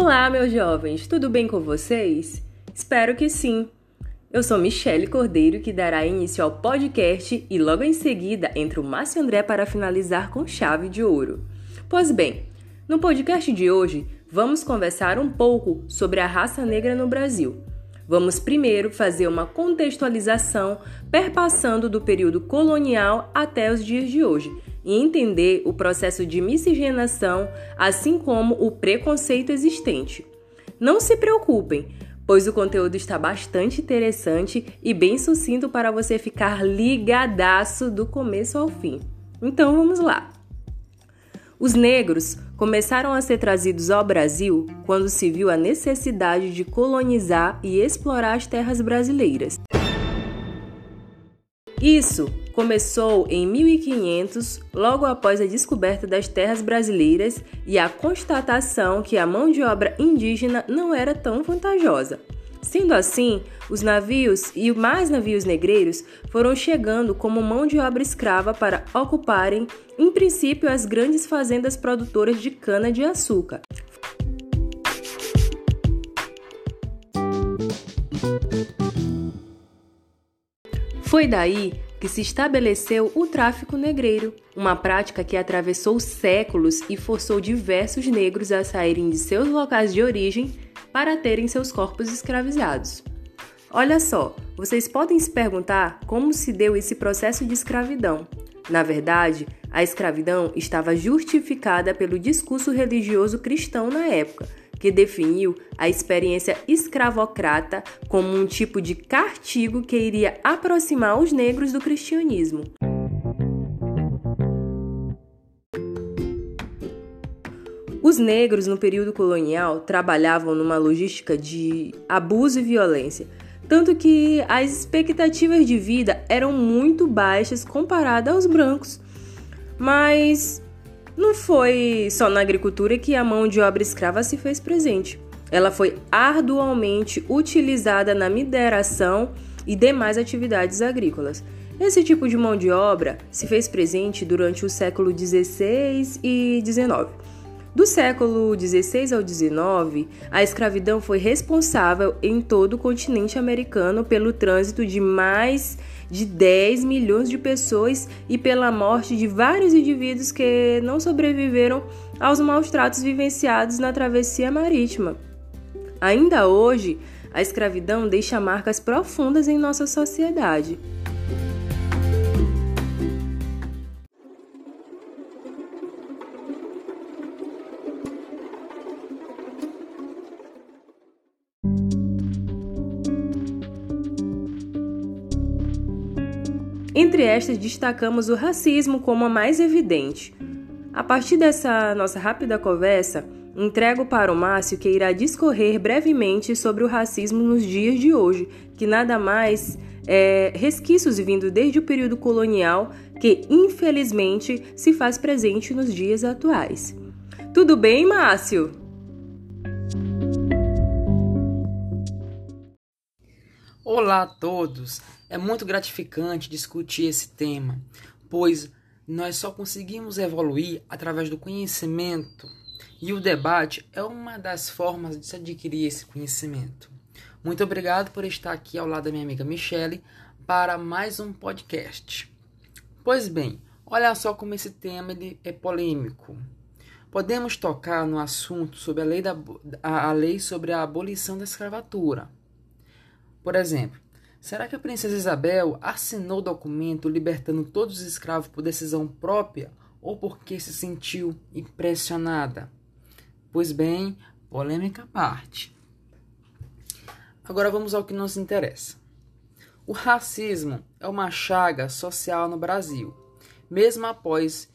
Olá, meus jovens, tudo bem com vocês? Espero que sim. Eu sou Michele Cordeiro, que dará início ao podcast e logo em seguida entra o Márcio André para finalizar com chave de ouro. Pois bem, no podcast de hoje vamos conversar um pouco sobre a raça negra no Brasil. Vamos primeiro fazer uma contextualização perpassando do período colonial até os dias de hoje e entender o processo de miscigenação, assim como o preconceito existente. Não se preocupem, pois o conteúdo está bastante interessante e bem sucinto para você ficar ligadaço do começo ao fim. Então vamos lá! Os negros começaram a ser trazidos ao Brasil quando se viu a necessidade de colonizar e explorar as terras brasileiras. Isso começou em 1500, logo após a descoberta das terras brasileiras e a constatação que a mão de obra indígena não era tão vantajosa. Sendo assim, os navios e mais navios negreiros foram chegando como mão de obra escrava para ocuparem, em princípio, as grandes fazendas produtoras de cana-de-açúcar. Foi daí que se estabeleceu o tráfico negreiro, uma prática que atravessou séculos e forçou diversos negros a saírem de seus locais de origem para terem seus corpos escravizados. Olha só, vocês podem se perguntar como se deu esse processo de escravidão. Na verdade, a escravidão estava justificada pelo discurso religioso cristão na época, que definiu a experiência escravocrata como um tipo de castigo que iria aproximar os negros do cristianismo. Os negros no período colonial trabalhavam numa logística de abuso e violência, tanto que as expectativas de vida eram muito baixas comparadas aos brancos. Mas não foi só na agricultura que a mão de obra escrava se fez presente. Ela foi arduamente utilizada na mineração e demais atividades agrícolas. Esse tipo de mão de obra se fez presente durante o século XVI e XIX. Do século XVI ao XIX, a escravidão foi responsável em todo o continente americano pelo trânsito de mais de 10 milhões de pessoas e pela morte de vários indivíduos que não sobreviveram aos maus tratos vivenciados na travessia marítima. Ainda hoje, a escravidão deixa marcas profundas em nossa sociedade. Entre estas, destacamos o racismo como a mais evidente. A partir dessa nossa rápida conversa, entrego para o Márcio que irá discorrer brevemente sobre o racismo nos dias de hoje, que nada mais é resquícios vindo desde o período colonial que, infelizmente, se faz presente nos dias atuais. Tudo bem, Márcio? Olá a todos! É muito gratificante discutir esse tema, pois nós só conseguimos evoluir através do conhecimento e o debate é uma das formas de se adquirir esse conhecimento. Muito obrigado por estar aqui ao lado da minha amiga Michele para mais um podcast. Pois bem, olha só como esse tema ele é polêmico. Podemos tocar no assunto sobre a lei, da, a, lei sobre a abolição da escravatura. Por exemplo, Será que a princesa Isabel assinou o documento libertando todos os escravos por decisão própria ou porque se sentiu impressionada? Pois bem, polêmica à parte. Agora vamos ao que nos interessa. O racismo é uma chaga social no Brasil, mesmo após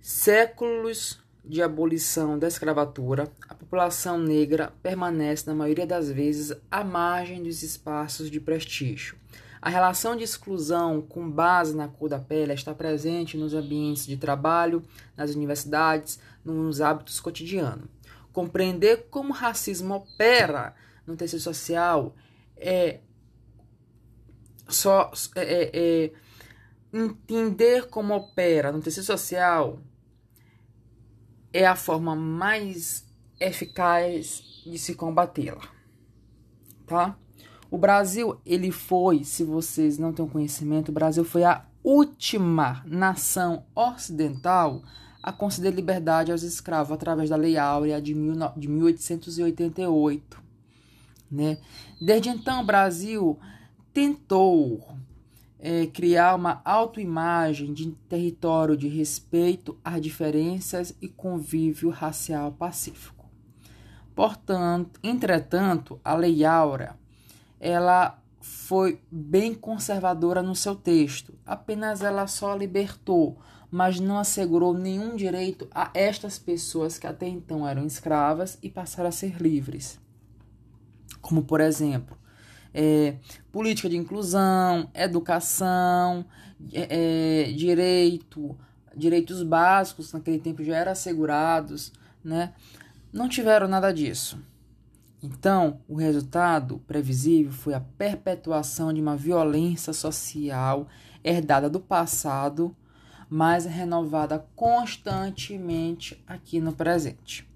séculos de abolição da escravatura, a população negra permanece, na maioria das vezes, à margem dos espaços de prestígio. A relação de exclusão com base na cor da pele está presente nos ambientes de trabalho, nas universidades, nos hábitos cotidianos. Compreender como o racismo opera no tecido social é só é, é, é entender como opera no tecido social é a forma mais eficaz de se combatê-la, tá? O Brasil, ele foi, se vocês não têm conhecimento, o Brasil foi a última nação ocidental a conceder liberdade aos escravos através da Lei Áurea de, de 1888. Né? Desde então, o Brasil tentou é, criar uma autoimagem de território de respeito às diferenças e convívio racial pacífico. Portanto, entretanto, a Lei Áurea ela foi bem conservadora no seu texto. Apenas ela só libertou, mas não assegurou nenhum direito a estas pessoas que até então eram escravas e passaram a ser livres. Como, por exemplo, é, política de inclusão, educação, é, é, direito, direitos básicos naquele tempo já eram assegurados, né? Não tiveram nada disso. Então, o resultado previsível foi a perpetuação de uma violência social herdada do passado, mas renovada constantemente aqui no presente.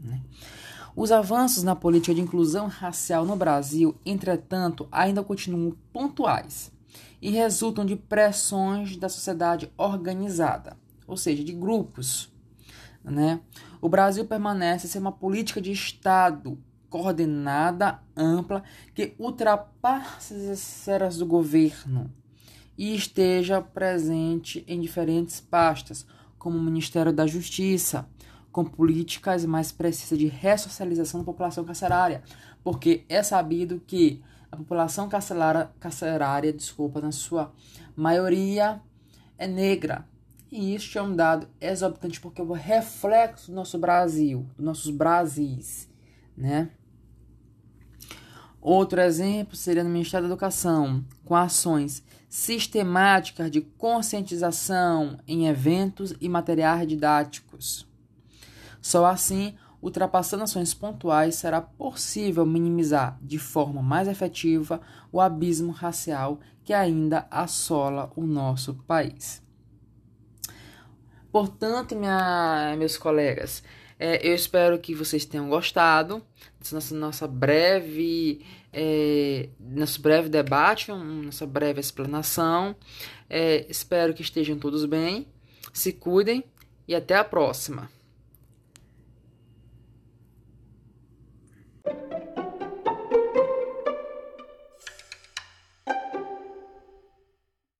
Né? Os avanços na política de inclusão racial no Brasil, entretanto, ainda continuam pontuais e resultam de pressões da sociedade organizada, ou seja, de grupos. Né? O Brasil permanece ser uma política de Estado coordenada, ampla, que ultrapasse as esferas do governo e esteja presente em diferentes pastas, como o Ministério da Justiça, com políticas mais precisas de ressocialização da população carcerária, porque é sabido que a população carcerária, carcerária desculpa, na sua maioria é negra. E isso é um dado exorbitante porque é o reflexo do nosso Brasil, dos nossos Brasis, né? Outro exemplo seria no Ministério da Educação, com ações sistemáticas de conscientização em eventos e materiais didáticos. Só assim, ultrapassando ações pontuais, será possível minimizar de forma mais efetiva o abismo racial que ainda assola o nosso país. Portanto, minha, meus colegas, é, eu espero que vocês tenham gostado dessa nossa, nossa breve é, nosso breve debate, nossa breve explanação. É, espero que estejam todos bem, se cuidem e até a próxima.